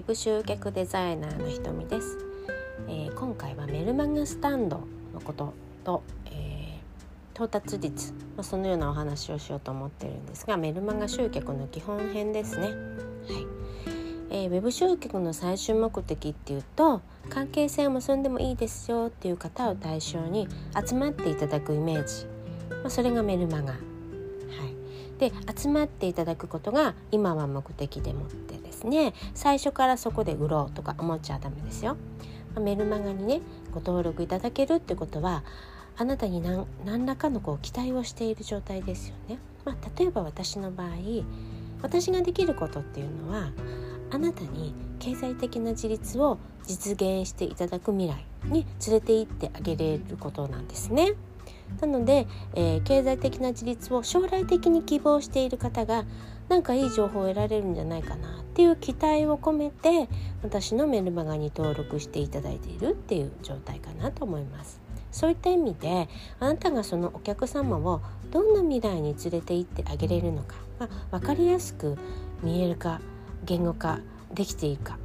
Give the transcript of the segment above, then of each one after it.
ウェブ集客デザイナーのひとみです、えー、今回はメルマガスタンドのことと、えー、到達率、まあ、そのようなお話をしようと思ってるんですがメルマガ集客の基本編ですね。はい。えー、ウェブ集客の最終目的っていうと関係性を結んでもいいですよっていう方を対象に集まっていただくイメージ、まあ、それがメルマガ。で集まっていただくことが今は目的でもってですね最初からそこで売ろうとか思っちゃダメですよ。メルマガにねご登録いただけるってことはあなたに何何らかのこう期待をしている状態ですよね。まあ、例えば私の場合私ができることっていうのはあなたに経済的な自立を実現していただく未来に連れて行ってあげれることなんですね。なので、えー、経済的な自立を将来的に希望している方がなんかいい情報を得られるんじゃないかなっていう期待を込めて私のメルマガに登録していただいているっていう状態かなと思います。そういった意味であなたがそのお客様をどんな未来に連れて行ってあげれるのか、ま、分かりやすく見えるか言語化できているか、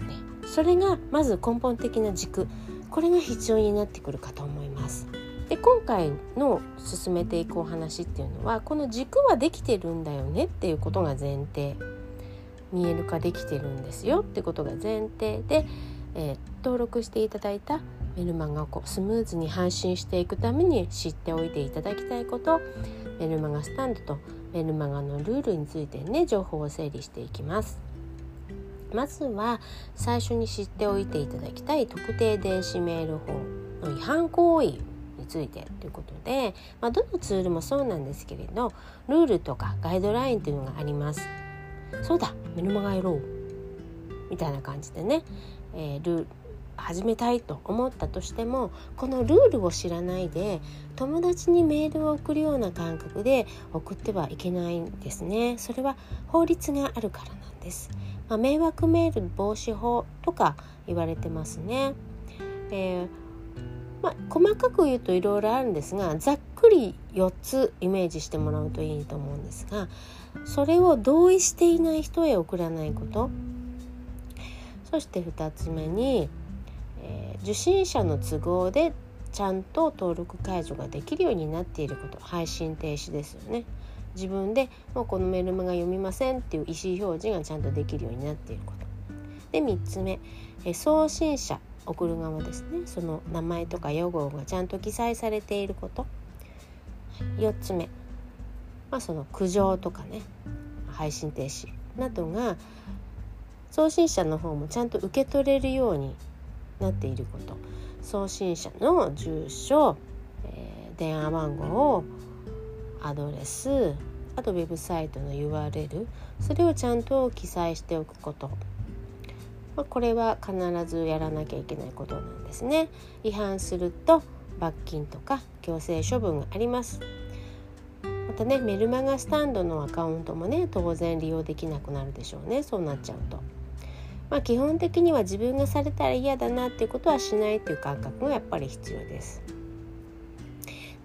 ね、それがまず根本的な軸これが必要になってくるかと思います。で今回の進めていくお話っていうのはこの軸はできてるんだよねっていうことが前提見える化できてるんですよってことが前提で、えー、登録していただいたメルマガをこうスムーズに配信していくために知っておいていただきたいことメルマガスタンドとメルマガのルールについてね情報を整理していきます。まずは最初に知っておいていただきたい特定電子メール法の違反行為ついてということで、まあ、どのツールもそうなんですけれどルールとかガイドラインというのがあります。そうだメルマガやろうみたいな感じでね、えー、ル始めたいと思ったとしてもこのルールを知らないで友達にメールを送るような感覚で送ってはいけないんですね。それは法律があるからなんです、まあ、迷惑メール防止法とか言われてますね、えーまあ、細かく言うといろいろあるんですがざっくり4つイメージしてもらうといいと思うんですがそれを同意していない人へ送らないことそして2つ目に、えー、受信者の都合でちゃんと登録解除ができるようになっていること配信停止ですよね。自分でもうこのメルマガ読みませんっていう意思表示がちゃんとできるようになっていること。で3つ目、え送信者送る側ですねその名前とか予号がちゃんと記載されていること。4つ目、まあ、その苦情とかね配信停止などが送信者の方もちゃんと受け取れるようになっていること。送信者の住所、えー、電話番号アドレスあとウェブサイトの URL それをちゃんと記載しておくこと。まあ、これは必ずやらなきゃいけないことなんですね違反すると罰金とか強制処分がありますまたねメルマガスタンドのアカウントもね当然利用できなくなるでしょうねそうなっちゃうと。まあ、基本的には自分がされたら嫌だなっていうことはしないっていう感覚がやっぱり必要です。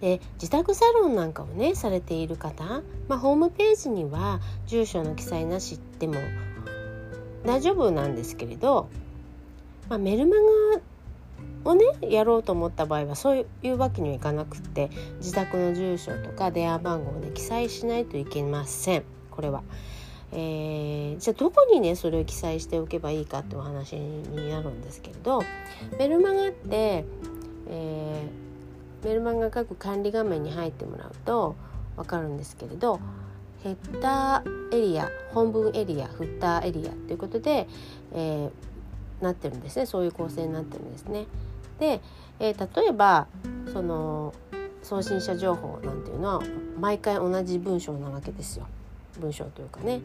で自宅サロンなんかをねされている方、まあ、ホームページには住所の記載なしでも大丈夫なんですけれど、まあ、メルマガをねやろうと思った場合はそういうわけにはいかなくって自宅の住所とか電話番号をね記載しないといけませんこれは。えー、じゃあどこにねそれを記載しておけばいいかってお話になるんですけれどメルマガって、えー、メルマガ各管理画面に入ってもらうと分かるんですけれどヘッダーエリア本文エリアフッターエリアということで、えー、なってるんですねそういう構成になってるんですね。で、えー、例えばその送信者情報なんていうのは毎回同じ文章なわけですよ。文章というかね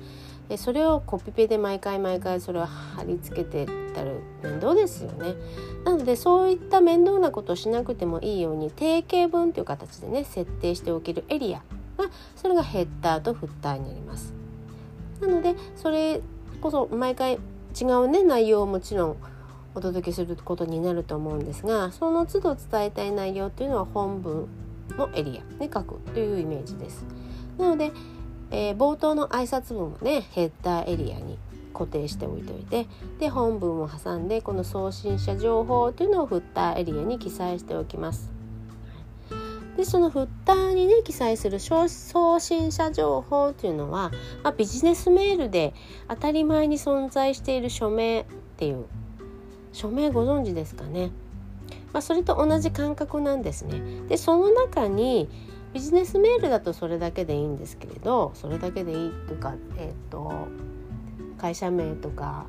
えそれをコピペで毎回毎回それを貼り付けてたら面倒ですよねなのでそういった面倒なことをしなくてもいいように定型文という形でね設定しておけるエリアがそれがヘッダーとフッターになりますなのでそれこそ毎回違うね内容をもちろんお届けすることになると思うんですがその都度伝えたい内容っていうのは本文のエリアに書くというイメージですなので、えー、冒頭の挨拶文もねヘッダーエリアに固定しておいておいてで本文を挟んでこの送信者情報というのをフッターエリアに記載しておきます。でそのフッターにね記載する送信者情報というのは、まあ、ビジネスメールで当たり前に存在している署名っていう署名ご存知ですかね、まあ、それと同じ感覚なんですね。でその中にビジネスメールだとそれだけでいいんですけれどそれだけでいいとか、えーと、会社名とか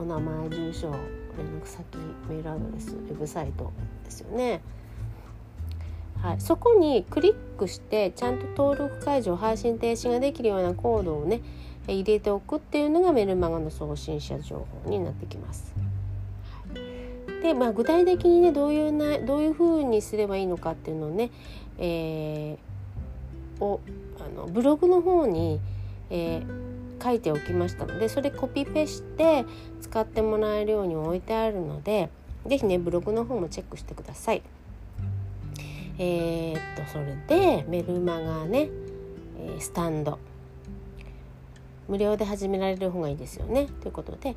お名前住所連絡先メールアドレスウェブサイトですよね。はい、そこにクリックしてちゃんと登録解除配信停止ができるようなコードをね入れておくっていうのがメルマガの送信者情報になってきます。で、まあ、具体的にねどういうなどういうふうにすればいいのかっていうのをね、えー、をあのブログの方に、えー、書いておきましたのでそれコピペして使ってもらえるように置いてあるので是非ねブログの方もチェックしてください。えー、っとそれでメルマガねスタンド無料で始められる方がいいですよね。ということで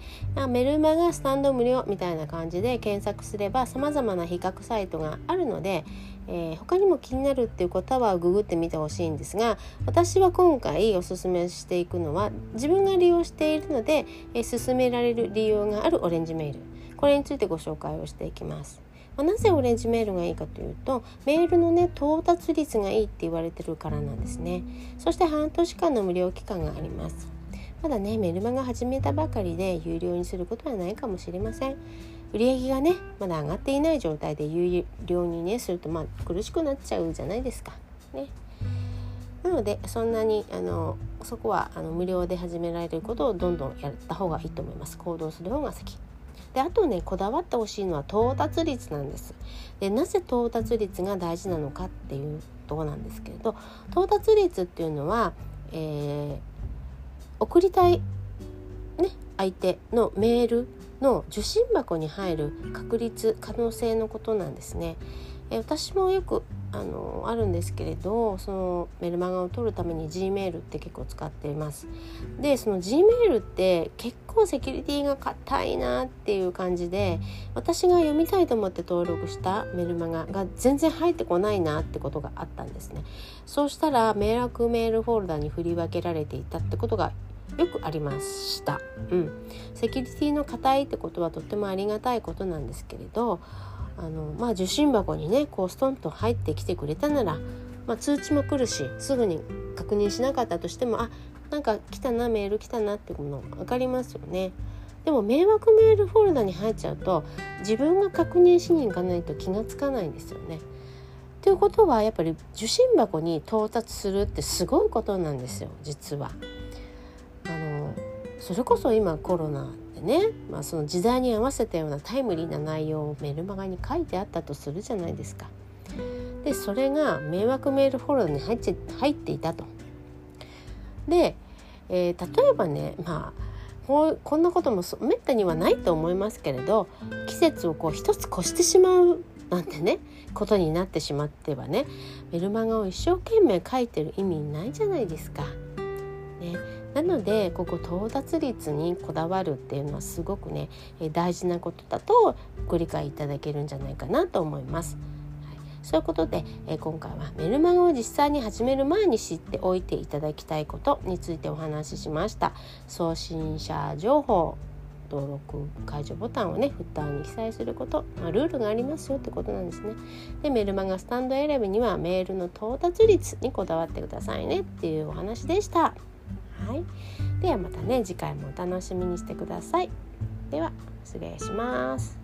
メルマガスタンド無料みたいな感じで検索すればさまざまな比較サイトがあるので、えー、他にも気になるっていう方はググってみてほしいんですが私は今回おすすめしていくのは自分が利用しているので、えー、勧められる理由があるオレンジメールこれについてご紹介をしていきます。まあ、なぜオレンジメールがいいかというとメールのね到達率がいいって言われてるからなんですね。そして半年間の無料期間があります。まだねメルマガ始めたばかりで有料にすることはないかもしれません。売上がねまだ上がっていない状態で有料にねするとまあ苦しくなっちゃうじゃないですか。ね。なのでそんなにあのそこはあの無料で始められることをどんどんやった方がいいと思います。行動する方が先。であとねこだわってほしいのは到達率なんですでなぜ到達率が大事なのかっていうとこなんですけれど到達率っていうのは、えー、送りたい、ね、相手のメールの受信箱に入る確率可能性のことなんですね。え私もよくあのあるんですけれどそのメルマガを取るために G メールって結構使っています。でその G メールって結構セキュリティが硬いなっていう感じで私が読みたいと思って登録したメルマガが全然入ってこないなってことがあったんですね。そうしたら迷惑メールフォルダに振り分けられていたってことがよくありました。うん、セキュリティの硬いってことはとってもありがたいことなんですけれどあの、まあ、受信箱にねこうストンと入ってきてくれたなら、まあ、通知も来るしすぐに確認しなかったとしてもあなんか来たなメール来たなってもの分かりますよね。でも迷惑メールフォルダに入っちゃうと自分が確認しに行かないと気が付かないんですよね。ということはやっぱり受信箱に到達するってすごいことなんですよ実は。あのそれこそ今コロナでね、まあ、その時代に合わせたようなタイムリーな内容をメルマガに書いてあったとするじゃないですか。でそれが迷惑メールフォローに入って入っていたと。で、えー、例えばねまあここんなこともめったにはないと思いますけれど季節をこう一つ越してしまうなんてねことになってしまってはねメルマガを一生懸命書いてる意味ないじゃないですか。ね、なのでここ到達率にこだわるっていうのはすごくね大事なことだとご理解いただけるんじゃないかなと思います。そういうことで、え今回はメルマガを実際に始める前に知っておいていただきたいことについてお話ししました。送信者情報登録解除ボタンをねフッターに記載すること、まあ、ルールがありますよってことなんですね。でメルマガスタンド選びにはメールの到達率にこだわってくださいねっていうお話でした。い、ではまたね次回もお楽しみにしてください。では失礼します。